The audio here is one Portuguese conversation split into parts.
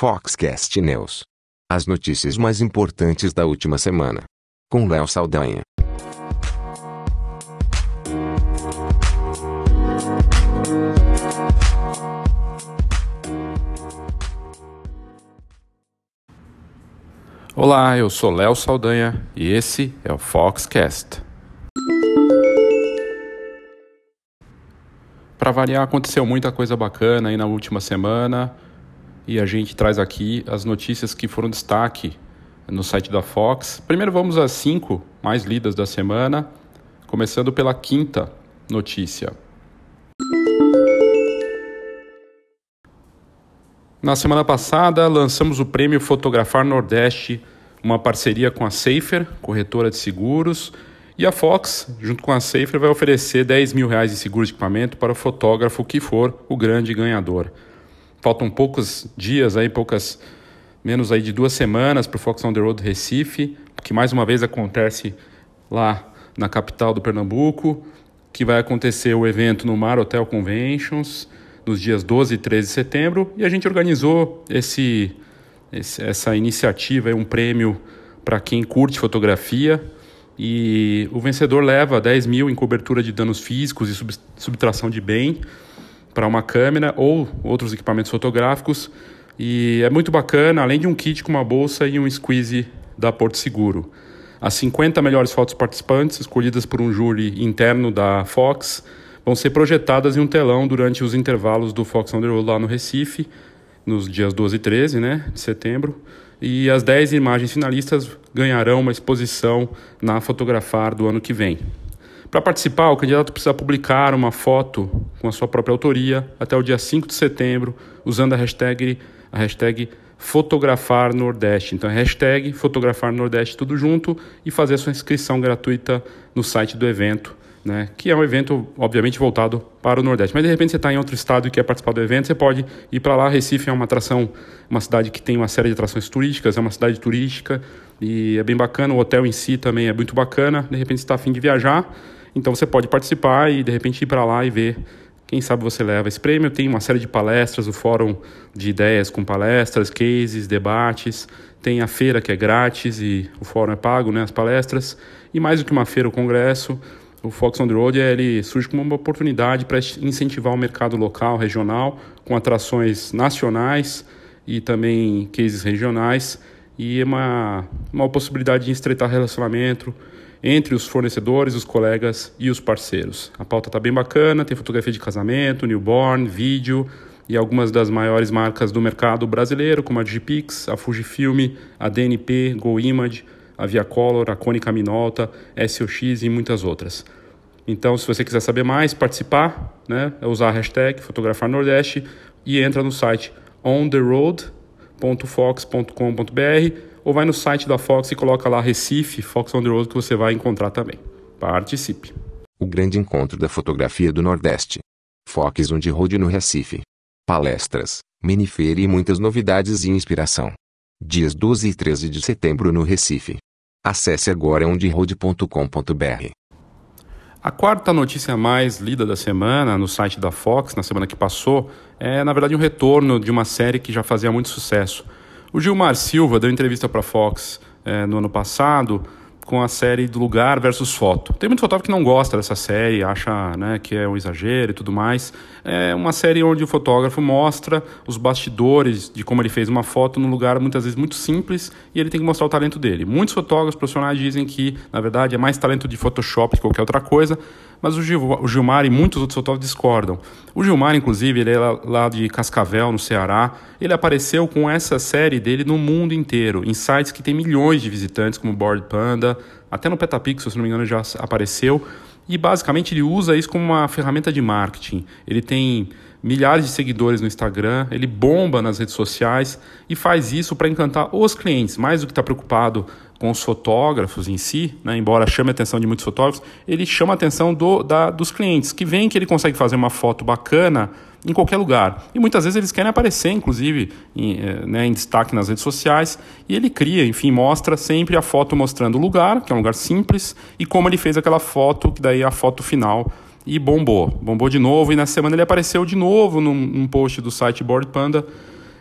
Foxcast News. As notícias mais importantes da última semana. Com Léo Saldanha. Olá, eu sou Léo Saldanha e esse é o Foxcast. Para variar, aconteceu muita coisa bacana aí na última semana e a gente traz aqui as notícias que foram destaque no site da Fox. Primeiro vamos às cinco mais lidas da semana, começando pela quinta notícia. Na semana passada, lançamos o prêmio Fotografar Nordeste, uma parceria com a Safer, corretora de seguros, e a Fox, junto com a Safer, vai oferecer 10 mil reais de seguro de equipamento para o fotógrafo que for o grande ganhador. Faltam poucos dias, aí, poucas menos aí de duas semanas para o Fox on the Road Recife, que mais uma vez acontece lá na capital do Pernambuco, que vai acontecer o evento no Mar Hotel Conventions nos dias 12 e 13 de setembro, e a gente organizou esse, esse essa iniciativa, um prêmio para quem curte fotografia, e o vencedor leva 10 mil em cobertura de danos físicos e subtração de bem, para uma câmera ou outros equipamentos fotográficos. E é muito bacana, além de um kit com uma bolsa e um squeeze da Porto Seguro. As 50 melhores fotos participantes, escolhidas por um júri interno da Fox, vão ser projetadas em um telão durante os intervalos do Fox Road lá no Recife, nos dias 12 e 13 né, de setembro. E as 10 imagens finalistas ganharão uma exposição na Fotografar do ano que vem. Para participar, o candidato precisa publicar uma foto com a sua própria autoria até o dia 5 de setembro, usando a hashtag, a hashtag Fotografar Nordeste. Então, é hashtag Fotografar Nordeste tudo junto e fazer a sua inscrição gratuita no site do evento, né? que é um evento, obviamente, voltado para o Nordeste. Mas, de repente, você está em outro estado e quer participar do evento, você pode ir para lá. Recife é uma atração, uma cidade que tem uma série de atrações turísticas, é uma cidade turística e é bem bacana. O hotel em si também é muito bacana. De repente, você está afim de viajar então você pode participar e de repente ir para lá e ver. Quem sabe você leva esse prêmio. Tem uma série de palestras, o fórum de ideias com palestras, cases, debates. Tem a feira que é grátis e o fórum é pago, né, as palestras. E mais do que uma feira, o congresso, o Fox on the Road ele surge como uma oportunidade para incentivar o mercado local, regional, com atrações nacionais e também cases regionais. E é uma, uma possibilidade de estreitar relacionamento, entre os fornecedores, os colegas e os parceiros. A pauta está bem bacana, tem fotografia de casamento, newborn, vídeo e algumas das maiores marcas do mercado brasileiro, como a Digipix, a Fujifilm, a DNP, Go Image, a Viacolor, a Konica Minolta, SOX e muitas outras. Então, se você quiser saber mais, participar, né, é usar a hashtag Fotografar Nordeste e entra no site ontheroad.fox.com.br ou vai no site da Fox e coloca lá Recife, Fox on the Road, que você vai encontrar também. Participe. O grande encontro da fotografia do Nordeste. Fox on the Road no Recife. Palestras, minifeira e muitas novidades e inspiração. Dias 12 e 13 de setembro no Recife. Acesse agora onderoad.com.br. A quarta notícia mais lida da semana no site da Fox, na semana que passou, é na verdade um retorno de uma série que já fazia muito sucesso. O Gilmar Silva deu entrevista para a Fox é, no ano passado com a série do Lugar versus Foto. Tem muito fotógrafo que não gosta dessa série, acha né, que é um exagero e tudo mais. É uma série onde o fotógrafo mostra os bastidores de como ele fez uma foto num lugar muitas vezes muito simples e ele tem que mostrar o talento dele. Muitos fotógrafos profissionais dizem que, na verdade, é mais talento de Photoshop que qualquer outra coisa, mas o, Gil, o Gilmar e muitos outros fotógrafos discordam. O Gilmar, inclusive, ele é lá de Cascavel, no Ceará. Ele apareceu com essa série dele no mundo inteiro, em sites que tem milhões de visitantes, como Board Panda, até no Petapixel, se não me engano, já apareceu. E basicamente ele usa isso como uma ferramenta de marketing. Ele tem milhares de seguidores no Instagram, ele bomba nas redes sociais e faz isso para encantar os clientes, mais do que estar tá preocupado com os fotógrafos em si, né, embora chame a atenção de muitos fotógrafos, ele chama a atenção do, da, dos clientes, que veem que ele consegue fazer uma foto bacana em qualquer lugar. E muitas vezes eles querem aparecer, inclusive, em, eh, né, em destaque nas redes sociais, e ele cria, enfim, mostra sempre a foto mostrando o lugar, que é um lugar simples, e como ele fez aquela foto, que daí é a foto final e bombou. Bombou de novo, e na semana ele apareceu de novo num, num post do site Board Panda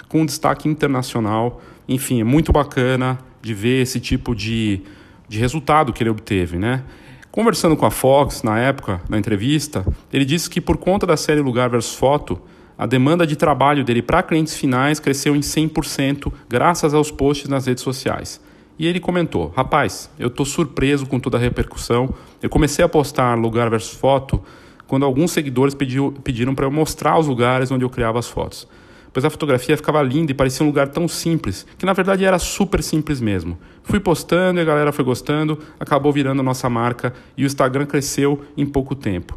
com destaque internacional. Enfim, é muito bacana de ver esse tipo de, de resultado que ele obteve, né? Conversando com a Fox na época, na entrevista, ele disse que por conta da série Lugar versus Foto, a demanda de trabalho dele para clientes finais cresceu em 100% graças aos posts nas redes sociais. E ele comentou: Rapaz, eu estou surpreso com toda a repercussão. Eu comecei a postar lugar versus foto quando alguns seguidores pediu, pediram para eu mostrar os lugares onde eu criava as fotos. Pois a fotografia ficava linda e parecia um lugar tão simples, que na verdade era super simples mesmo. Fui postando e a galera foi gostando, acabou virando nossa marca e o Instagram cresceu em pouco tempo.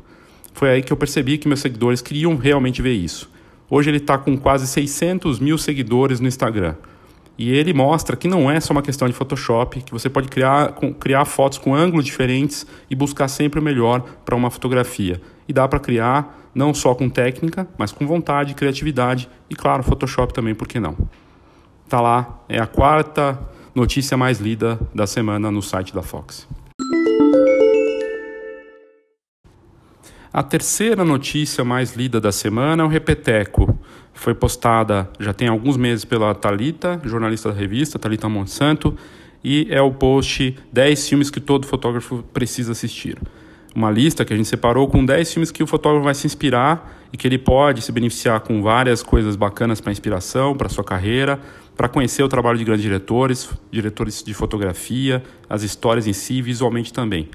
Foi aí que eu percebi que meus seguidores queriam realmente ver isso. Hoje ele está com quase 600 mil seguidores no Instagram. E ele mostra que não é só uma questão de Photoshop, que você pode criar, criar fotos com ângulos diferentes e buscar sempre o melhor para uma fotografia. E dá para criar não só com técnica, mas com vontade, criatividade e, claro, Photoshop também, por que não? Tá lá, é a quarta notícia mais lida da semana no site da Fox. A terceira notícia mais lida da semana é o Repeteco. Foi postada já tem alguns meses pela Talita, jornalista da revista, Talita Monsanto, e é o post 10 filmes que todo fotógrafo precisa assistir. Uma lista que a gente separou com 10 filmes que o fotógrafo vai se inspirar e que ele pode se beneficiar com várias coisas bacanas para inspiração, para sua carreira, para conhecer o trabalho de grandes diretores, diretores de fotografia, as histórias em si, visualmente também.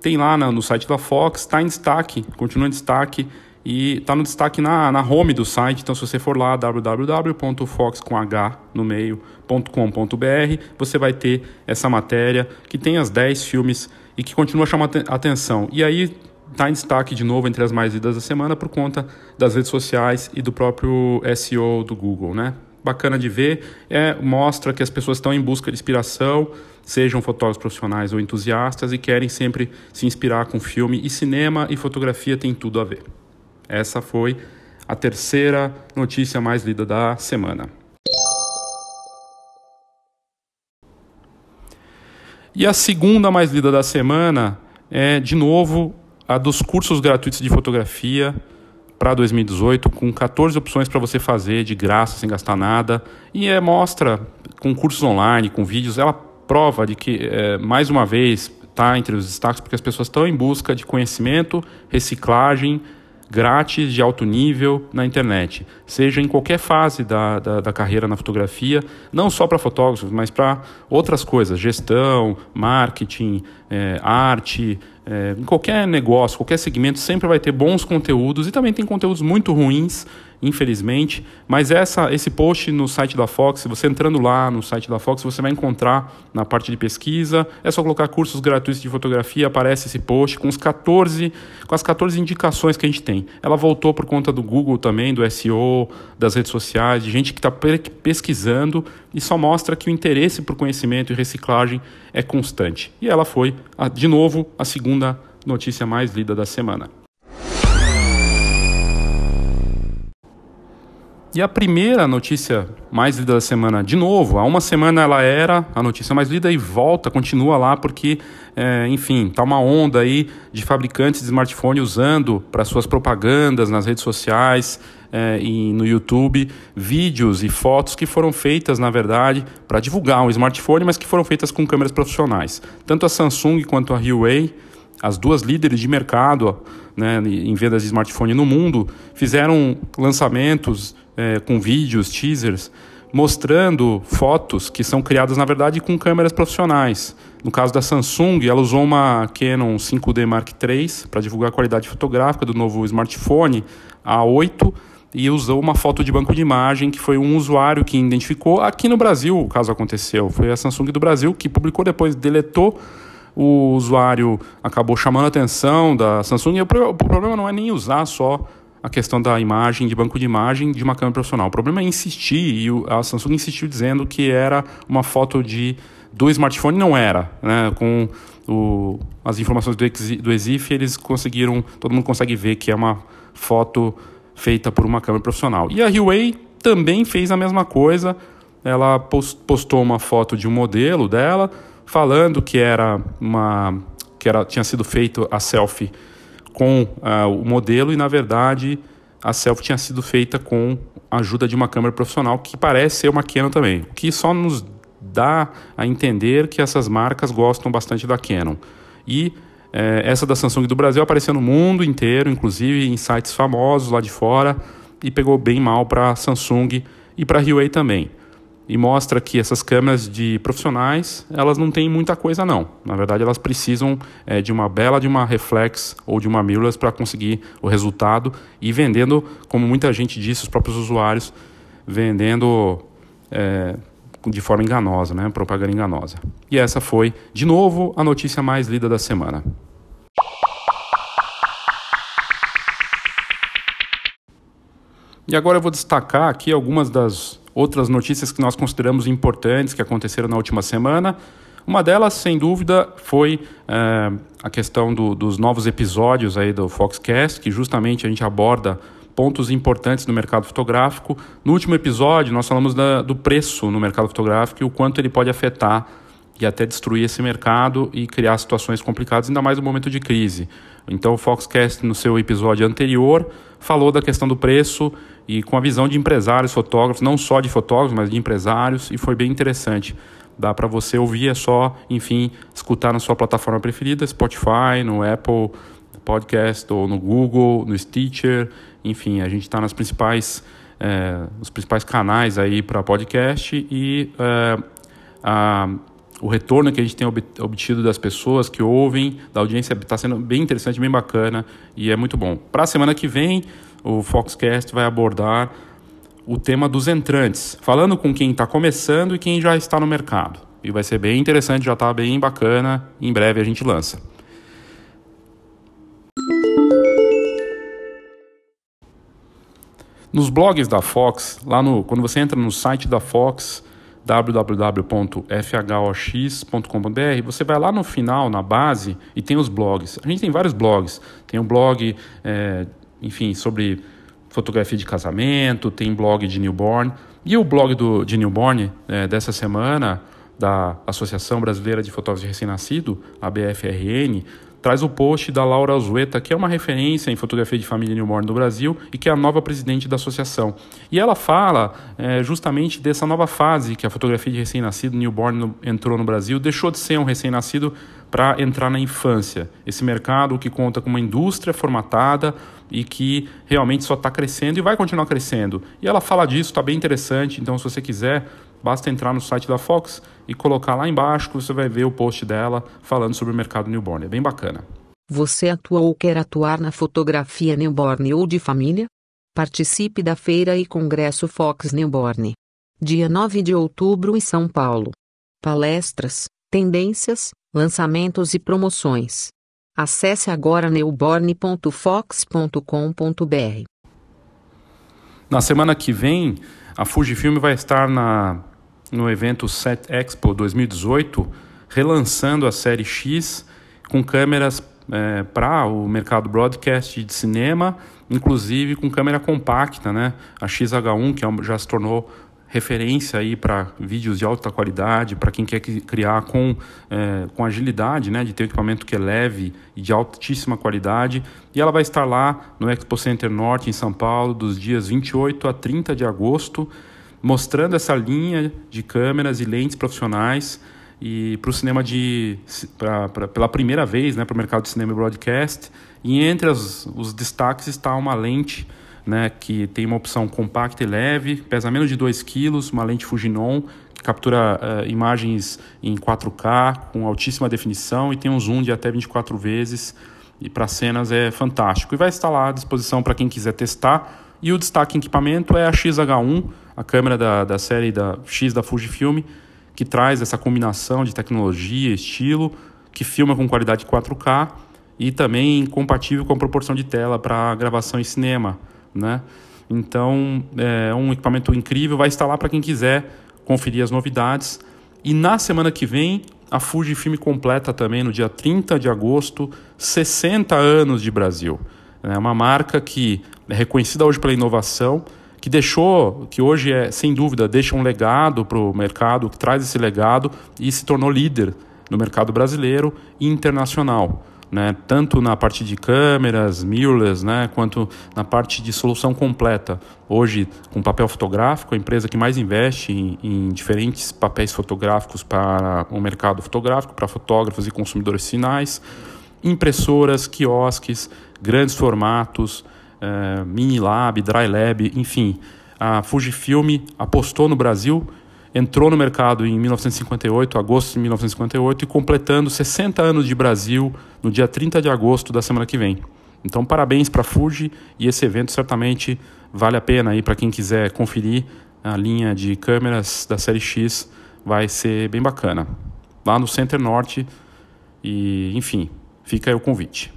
Tem lá no site da Fox, está em destaque, continua em destaque e está no destaque na, na home do site. Então, se você for lá, www.fox com H no meio.com.br, você vai ter essa matéria que tem as 10 filmes e que continua chamando atenção. E aí está em destaque de novo entre as mais lidas da semana por conta das redes sociais e do próprio SEO do Google, né? Bacana de ver, é, mostra que as pessoas estão em busca de inspiração, sejam fotógrafos profissionais ou entusiastas e querem sempre se inspirar com filme e cinema e fotografia tem tudo a ver. Essa foi a terceira notícia mais lida da semana. E a segunda mais lida da semana é, de novo, a dos cursos gratuitos de fotografia para 2018, com 14 opções para você fazer de graça, sem gastar nada. E é, mostra, com cursos online, com vídeos, ela prova de que, é, mais uma vez, está entre os destaques porque as pessoas estão em busca de conhecimento, reciclagem, grátis de alto nível na internet, seja em qualquer fase da, da, da carreira na fotografia, não só para fotógrafos, mas para outras coisas, gestão, marketing, é, arte, é, em qualquer negócio, qualquer segmento, sempre vai ter bons conteúdos e também tem conteúdos muito ruins, infelizmente. Mas essa, esse post no site da Fox, você entrando lá no site da Fox, você vai encontrar na parte de pesquisa. É só colocar cursos gratuitos de fotografia, aparece esse post com, os 14, com as 14 indicações que a gente tem. Ela voltou por conta do Google também, do SEO, das redes sociais, de gente que está pesquisando e só mostra que o interesse por conhecimento e reciclagem é constante. E ela foi, de novo, a segunda notícia mais lida da semana. E a primeira notícia mais lida da semana, de novo, há uma semana ela era a notícia mais lida e volta, continua lá, porque, é, enfim, tá uma onda aí de fabricantes de smartphone usando para suas propagandas nas redes sociais é, e no YouTube vídeos e fotos que foram feitas, na verdade, para divulgar um smartphone, mas que foram feitas com câmeras profissionais. Tanto a Samsung quanto a Huawei as duas líderes de mercado né, em vendas de smartphone no mundo fizeram lançamentos é, com vídeos, teasers, mostrando fotos que são criadas, na verdade, com câmeras profissionais. No caso da Samsung, ela usou uma Canon 5D Mark III para divulgar a qualidade fotográfica do novo smartphone A8 e usou uma foto de banco de imagem que foi um usuário que identificou aqui no Brasil, o caso aconteceu. Foi a Samsung do Brasil que publicou depois, deletou o usuário acabou chamando a atenção da Samsung. E o, problema não é nem usar só a questão da imagem, de banco de imagem de uma câmera profissional. O problema é insistir, e a Samsung insistiu dizendo que era uma foto de do smartphone, não era. Né? Com o, as informações do, do EXIF, eles conseguiram, todo mundo consegue ver que é uma foto feita por uma câmera profissional. E a Huawei também fez a mesma coisa, ela postou uma foto de um modelo dela, falando que era uma que era, tinha sido feito a selfie com uh, o modelo e, na verdade, a selfie tinha sido feita com a ajuda de uma câmera profissional que parece ser uma Canon também, o que só nos dá a entender que essas marcas gostam bastante da Canon. E é, essa da Samsung do Brasil apareceu no mundo inteiro, inclusive em sites famosos lá de fora, e pegou bem mal para Samsung e para Huawei também. E mostra que essas câmeras de profissionais, elas não têm muita coisa não. Na verdade, elas precisam é, de uma bela de uma reflex ou de uma mirrorless para conseguir o resultado e vendendo, como muita gente disse, os próprios usuários, vendendo é, de forma enganosa, né? propaganda enganosa. E essa foi, de novo, a notícia mais lida da semana. E agora eu vou destacar aqui algumas das outras notícias que nós consideramos importantes que aconteceram na última semana. Uma delas, sem dúvida, foi é, a questão do, dos novos episódios aí do Foxcast, que justamente a gente aborda pontos importantes no mercado fotográfico. No último episódio, nós falamos da, do preço no mercado fotográfico e o quanto ele pode afetar e até destruir esse mercado e criar situações complicadas, ainda mais no momento de crise. Então, o Foxcast, no seu episódio anterior, falou da questão do preço e com a visão de empresários, fotógrafos, não só de fotógrafos, mas de empresários, e foi bem interessante. Dá para você ouvir, é só, enfim, escutar na sua plataforma preferida, Spotify, no Apple Podcast ou no Google, no Stitcher, enfim, a gente está nas principais, é, os principais canais aí para podcast e é, a, o retorno que a gente tem obtido das pessoas que ouvem, da audiência, está sendo bem interessante, bem bacana e é muito bom. Para a semana que vem, o Foxcast vai abordar o tema dos entrantes, falando com quem está começando e quem já está no mercado. E vai ser bem interessante, já está bem bacana. Em breve a gente lança. Nos blogs da Fox, lá no, quando você entra no site da Fox, www.fhox.com.br, você vai lá no final, na base, e tem os blogs. A gente tem vários blogs. Tem um blog, é, enfim, sobre fotografia de casamento, tem blog de newborn. E o blog do, de newborn é, dessa semana, da Associação Brasileira de Fotógrafos de Recém-Nascido, a BFRN, traz o post da Laura Azueta, que é uma referência em fotografia de família newborn no Brasil e que é a nova presidente da associação. E ela fala é, justamente dessa nova fase que a fotografia de recém-nascido, newborn, no, entrou no Brasil, deixou de ser um recém-nascido para entrar na infância. Esse mercado que conta com uma indústria formatada e que realmente só está crescendo e vai continuar crescendo. E ela fala disso, está bem interessante, então se você quiser Basta entrar no site da Fox e colocar lá embaixo que você vai ver o post dela falando sobre o mercado newborn. É bem bacana. Você atua ou quer atuar na fotografia newborn ou de família? Participe da feira e congresso Fox Newborn. Dia 9 de outubro em São Paulo. Palestras, tendências, lançamentos e promoções. Acesse agora newborn.fox.com.br. Na semana que vem, a Fujifilm vai estar na no evento Set Expo 2018, relançando a série X com câmeras é, para o mercado broadcast de cinema, inclusive com câmera compacta, né? A XH1, que é já se tornou referência aí para vídeos de alta qualidade, para quem quer criar com, é, com agilidade, né, de ter um equipamento que é leve e de altíssima qualidade. E ela vai estar lá no Expo Center Norte, em São Paulo, dos dias 28 a 30 de agosto mostrando essa linha de câmeras e lentes profissionais e para o cinema de pra, pra, pela primeira vez né para o mercado de cinema e broadcast. E entre as, os destaques está uma lente né que tem uma opção compacta e leve pesa menos de 2 kg uma lente Fujinon que captura uh, imagens em 4K com altíssima definição e tem um zoom de até 24 vezes e para cenas é fantástico e vai estar lá à disposição para quem quiser testar e o destaque em equipamento é a XH1 a câmera da, da série da X da Fujifilm, que traz essa combinação de tecnologia, estilo, que filma com qualidade 4K e também compatível com a proporção de tela para gravação em cinema, né? Então, é um equipamento incrível, vai lá para quem quiser conferir as novidades. E na semana que vem, a Fujifilm completa também, no dia 30 de agosto, 60 anos de Brasil. É uma marca que é reconhecida hoje pela inovação, que deixou, que hoje é, sem dúvida, deixa um legado para o mercado, que traz esse legado e se tornou líder no mercado brasileiro e internacional. Né, tanto na parte de câmeras, mirrorless, né, quanto na parte de solução completa. Hoje, com papel fotográfico, a empresa que mais investe em, em diferentes papéis fotográficos para o mercado fotográfico, para fotógrafos e consumidores finais, impressoras, quiosques, grandes formatos, eh, mini lab, dry lab, enfim. A Fujifilm apostou no Brasil entrou no mercado em 1958, agosto de 1958, e completando 60 anos de Brasil no dia 30 de agosto da semana que vem. Então, parabéns para a Fuji e esse evento certamente vale a pena aí para quem quiser conferir a linha de câmeras da série X, vai ser bem bacana. Lá no Center Norte e, enfim, fica aí o convite.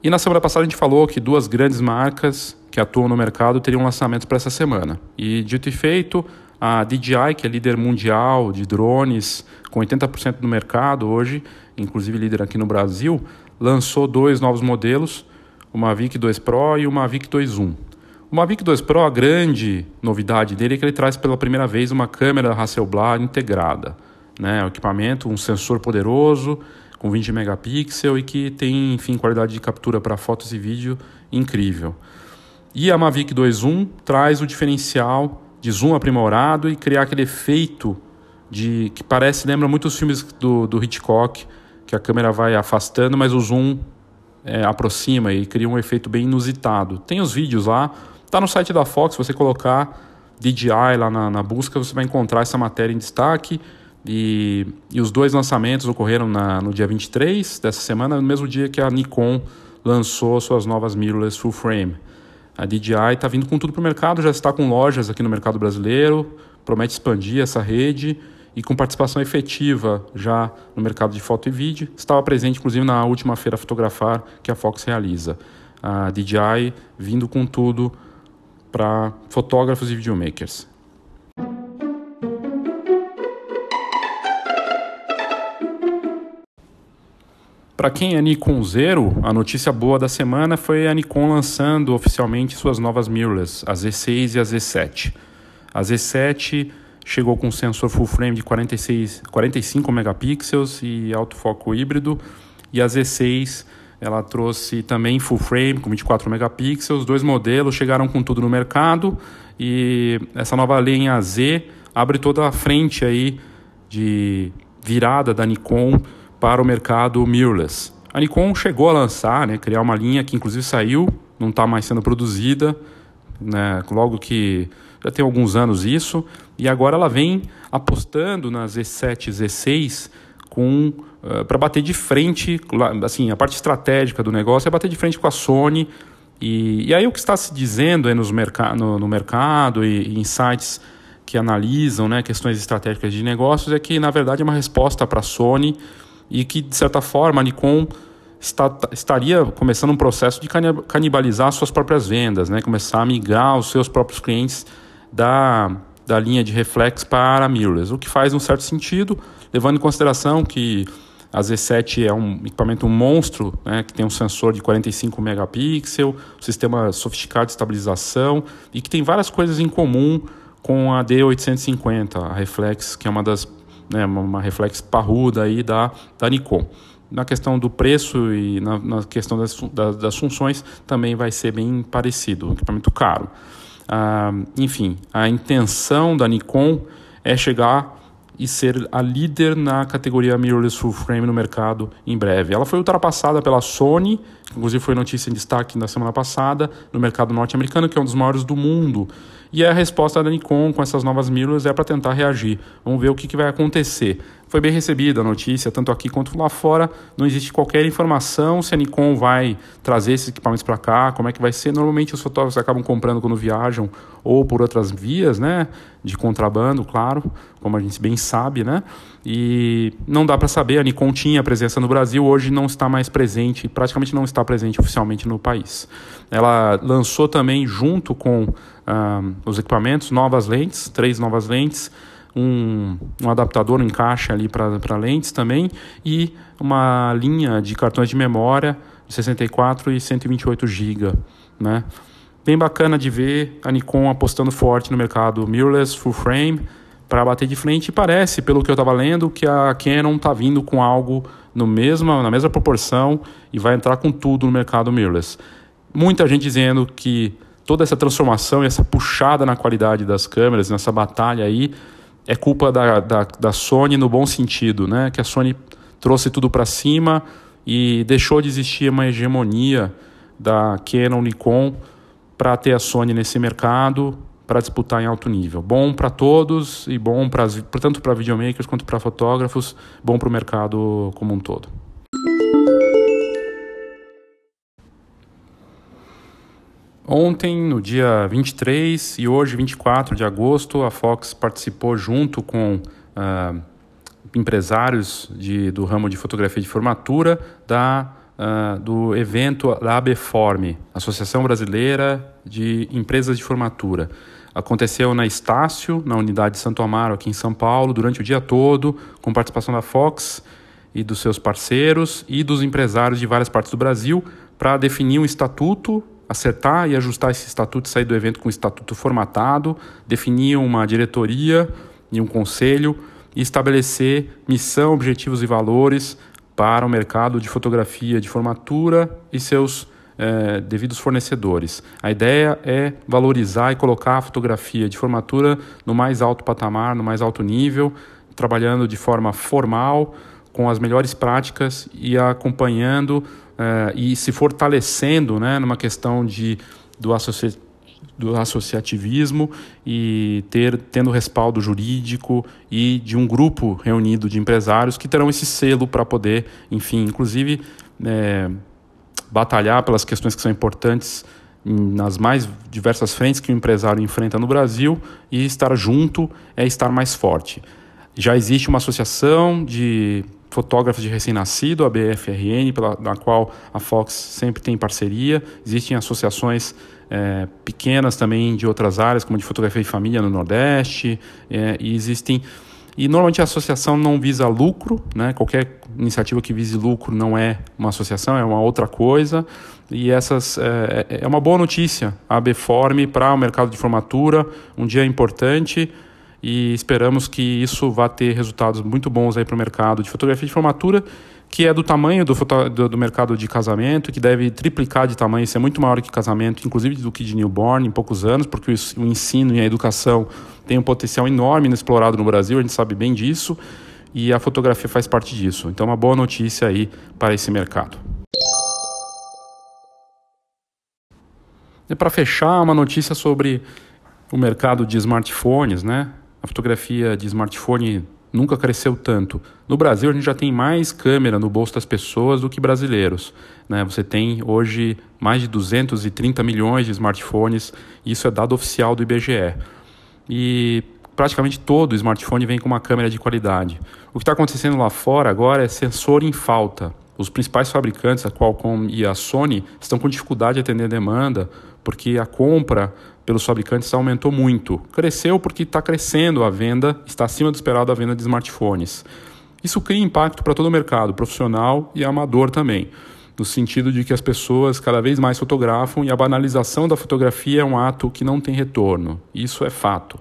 E na semana passada a gente falou que duas grandes marcas que atuam no mercado teriam lançamentos para essa semana. E dito e feito, a DJI, que é líder mundial de drones, com 80% do mercado hoje, inclusive líder aqui no Brasil, lançou dois novos modelos, o Mavic 2 Pro e o Mavic 2.1. O Mavic 2 Pro, a grande novidade dele é que ele traz pela primeira vez uma câmera Hasselblad integrada. Né? O equipamento, um sensor poderoso, com 20 megapixels e que tem, enfim, qualidade de captura para fotos e vídeo incrível. E a Mavic 2.1 traz o diferencial de zoom aprimorado e criar aquele efeito de que parece, lembra muito os filmes do, do Hitchcock, que a câmera vai afastando, mas o zoom é, aproxima e cria um efeito bem inusitado. Tem os vídeos lá, tá no site da Fox, se você colocar DJI lá na, na busca, você vai encontrar essa matéria em destaque e, e os dois lançamentos ocorreram na, no dia 23 dessa semana, no mesmo dia que a Nikon lançou suas novas mirrorless full frame. A DJI está vindo com tudo para o mercado, já está com lojas aqui no mercado brasileiro, promete expandir essa rede e com participação efetiva já no mercado de foto e vídeo. Estava presente, inclusive, na última feira Fotografar que a Fox realiza. A DJI vindo com tudo para fotógrafos e videomakers. Para quem é Nikon Zero, a notícia boa da semana foi a Nikon lançando oficialmente suas novas mirrorless, a Z6 e a Z7. A Z7 chegou com sensor full frame de 46, 45 megapixels e autofoco híbrido, e a Z6 ela trouxe também full frame com 24 megapixels. Dois modelos chegaram com tudo no mercado e essa nova linha Z abre toda a frente aí de virada da Nikon para o mercado mirrorless. A Nikon chegou a lançar, né, criar uma linha que inclusive saiu, não está mais sendo produzida, né, logo que já tem alguns anos isso, e agora ela vem apostando na Z7 Z6 com uh, para bater de frente, assim, a parte estratégica do negócio é bater de frente com a Sony. E, e aí o que está se dizendo nos merca no, no mercado e, e em sites que analisam né, questões estratégicas de negócios é que, na verdade, é uma resposta para a Sony e que, de certa forma, a Nikon está, estaria começando um processo de canibalizar suas próprias vendas, né? começar a migrar os seus próprios clientes da, da linha de reflex para mirrorless, o que faz um certo sentido, levando em consideração que a Z7 é um equipamento monstro, né, que tem um sensor de 45 megapixels, um sistema sofisticado de estabilização e que tem várias coisas em comum com a D850, a reflex, que é uma das né, uma reflex parruda aí da, da Nikon. Na questão do preço e na, na questão das, das, das, funções também vai ser bem parecido, um equipamento caro. Ah, enfim, a intenção da Nikon é chegar e ser a líder na categoria mirrorless full frame no mercado em breve. Ela foi ultrapassada pela Sony, inclusive foi notícia em destaque na semana passada, no mercado norte-americano, que é um dos maiores do mundo. E a resposta da Nikon com essas novas mirrors é para tentar reagir. Vamos ver o que, que vai acontecer. Foi bem recebida a notícia, tanto aqui quanto lá fora. Não existe qualquer informação se a Nikon vai trazer esses equipamentos para cá, como é que vai ser. Normalmente os fotógrafos acabam comprando quando viajam ou por outras vias, né? De contrabando, claro, como a gente bem sabe, né? E não dá para saber. A Nikon tinha presença no Brasil, hoje não está mais presente, praticamente não está presente oficialmente no país. Ela lançou também, junto com os equipamentos, novas lentes, três novas lentes, um, um adaptador, um encaixe ali para lentes também e uma linha de cartões de memória de 64 e 128 GB, né? Bem bacana de ver a Nikon apostando forte no mercado mirrorless, full frame, para bater de frente. E parece, pelo que eu estava lendo, que a Canon está vindo com algo no mesma, na mesma proporção e vai entrar com tudo no mercado mirrorless. Muita gente dizendo que toda essa transformação e essa puxada na qualidade das câmeras, nessa batalha aí, é culpa da, da, da Sony no bom sentido, né? Que a Sony trouxe tudo para cima e deixou de existir uma hegemonia da Canon Nikon para ter a Sony nesse mercado para disputar em alto nível. Bom para todos e bom pra, tanto para videomakers quanto para fotógrafos, bom para o mercado como um todo. Ontem, no dia 23 e hoje, 24 de agosto, a Fox participou junto com uh, empresários de, do ramo de fotografia de formatura da uh, do evento da ABFORM, Associação Brasileira de Empresas de Formatura. Aconteceu na Estácio, na unidade de Santo Amaro, aqui em São Paulo, durante o dia todo, com participação da Fox e dos seus parceiros e dos empresários de várias partes do Brasil, para definir um estatuto, acertar e ajustar esse estatuto, sair do evento com o estatuto formatado, definir uma diretoria e um conselho e estabelecer missão, objetivos e valores para o mercado de fotografia de formatura e seus é, devidos fornecedores. A ideia é valorizar e colocar a fotografia de formatura no mais alto patamar, no mais alto nível, trabalhando de forma formal, com as melhores práticas e acompanhando é, e se fortalecendo né, numa questão de, do associativismo do associativismo e ter tendo respaldo jurídico e de um grupo reunido de empresários que terão esse selo para poder, enfim, inclusive é, batalhar pelas questões que são importantes nas mais diversas frentes que o empresário enfrenta no Brasil e estar junto é estar mais forte. Já existe uma associação de fotógrafos de recém-nascido, a BFRN, pela, na qual a Fox sempre tem parceria. Existem associações é, pequenas também de outras áreas, como de fotografia de família no Nordeste, é, e existem. E normalmente a associação não visa lucro, né? qualquer iniciativa que vise lucro não é uma associação, é uma outra coisa. E essas é, é, é uma boa notícia, a Beforme para o mercado de formatura, um dia importante e esperamos que isso vá ter resultados muito bons aí para o mercado de fotografia de formatura que é do tamanho do, do, do, mercado de casamento, que deve triplicar de tamanho, ser muito maior que casamento, inclusive do que de newborn em poucos anos, porque o, o ensino e a educação tem um potencial enorme inexplorado no Brasil, a gente sabe bem disso, e a fotografia faz parte disso. Então, uma boa notícia aí para esse mercado. E para fechar, uma notícia sobre o mercado de smartphones, né? A fotografia de smartphone nunca cresceu tanto. No Brasil, a gente já tem mais câmera no bolso das pessoas do que brasileiros. Né? Você tem hoje mais de 230 milhões de smartphones, isso é dado oficial do IBGE. E praticamente todo smartphone vem com uma câmera de qualidade. O que está acontecendo lá fora agora é sensor em falta. Os principais fabricantes, a Qualcomm e a Sony, estão com dificuldade de atender a demanda porque a compra pelos fabricantes aumentou muito. Cresceu porque está crescendo a venda, está acima do esperado a venda de smartphones. Isso cria impacto para todo o mercado, profissional e amador também, no sentido de que as pessoas cada vez mais fotografam e a banalização da fotografia é um ato que não tem retorno. Isso é fato.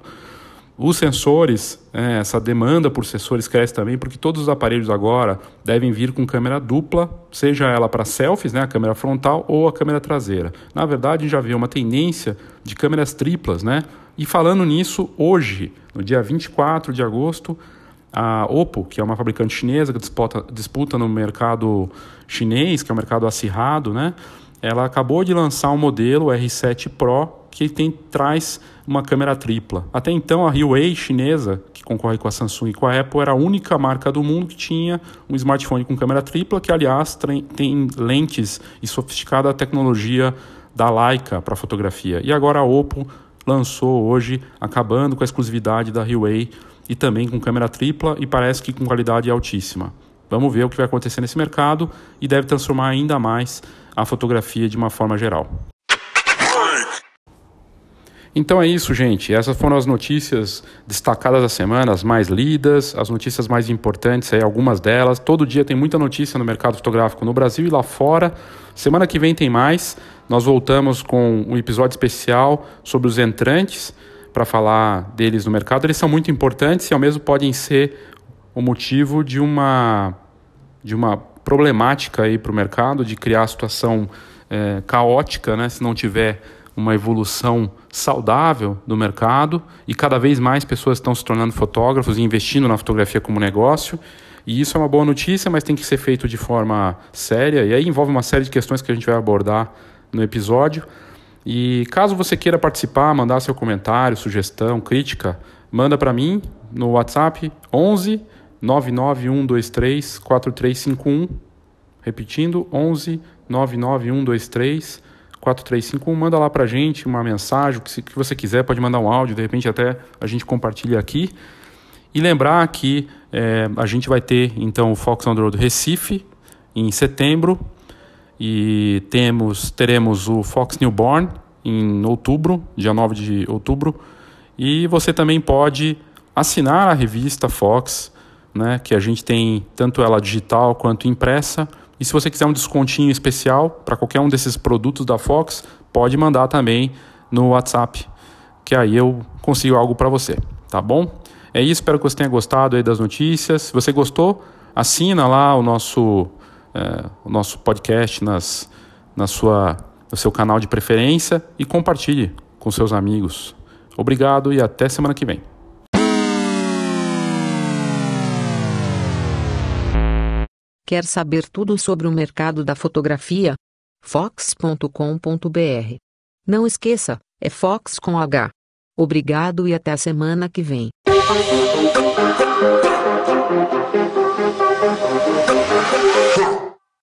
Os sensores, é, essa demanda por sensores cresce também, porque todos os aparelhos agora devem vir com câmera dupla, seja ela para selfies, né, a câmera frontal ou a câmera traseira. Na verdade, já havia uma tendência de câmeras triplas, né? E falando nisso, hoje, no dia 24 de agosto, a Oppo, que é uma fabricante chinesa que disputa, disputa no mercado chinês, que é um mercado acirrado, né? Ela acabou de lançar um modelo R7 Pro que tem, traz uma câmera tripla. Até então, a Huawei chinesa, que concorre com a Samsung e com a Apple, era a única marca do mundo que tinha um smartphone com câmera tripla, que, aliás, tem, lentes e sofisticada tecnologia da Leica para fotografia. E agora a Oppo lançou hoje, acabando com a exclusividade da Huawei e também com câmera tripla e parece que com qualidade altíssima. Vamos ver o que vai acontecer nesse mercado e deve transformar ainda mais a fotografia de uma forma geral. Então é isso, gente. Essas foram as notícias destacadas da semana, as mais lidas, as notícias mais importantes, aí, algumas delas. Todo dia tem muita notícia no mercado fotográfico no Brasil e lá fora. Semana que vem tem mais. Nós voltamos com um episódio especial sobre os entrantes para falar deles no mercado. Eles são muito importantes e ao mesmo podem ser o motivo de uma de uma problemática para o mercado, de criar a situação é, caótica, né, se não tiver uma evolução saudável do mercado e cada vez mais pessoas estão se tornando fotógrafos e investindo na fotografia como negócio. E isso é uma boa notícia, mas tem que ser feito de forma séria. E aí envolve uma série de questões que a gente vai abordar no episódio. E caso você queira participar, mandar seu comentário, sugestão, crítica, manda para mim no WhatsApp 11 99123 4351. Repetindo, 11 99123 4351. Manda lá para gente uma mensagem, o que, que você quiser, pode mandar um áudio, de repente até a gente compartilha aqui. E lembrar que é, a gente vai ter então o Fox on the Road Recife em setembro e temos, teremos o Fox Newborn em outubro, dia 9 de outubro. E você também pode assinar a revista Fox, né, que a gente tem tanto ela digital quanto impressa. E se você quiser um descontinho especial para qualquer um desses produtos da Fox, pode mandar também no WhatsApp, que aí eu consigo algo para você, tá bom? É isso, espero que você tenha gostado aí das notícias. Se você gostou, assina lá o nosso, é, o nosso podcast nas, na sua, no seu canal de preferência e compartilhe com seus amigos. Obrigado e até semana que vem. Quer saber tudo sobre o mercado da fotografia? Fox.com.br. Não esqueça, é Fox com H. Obrigado e até a semana que vem.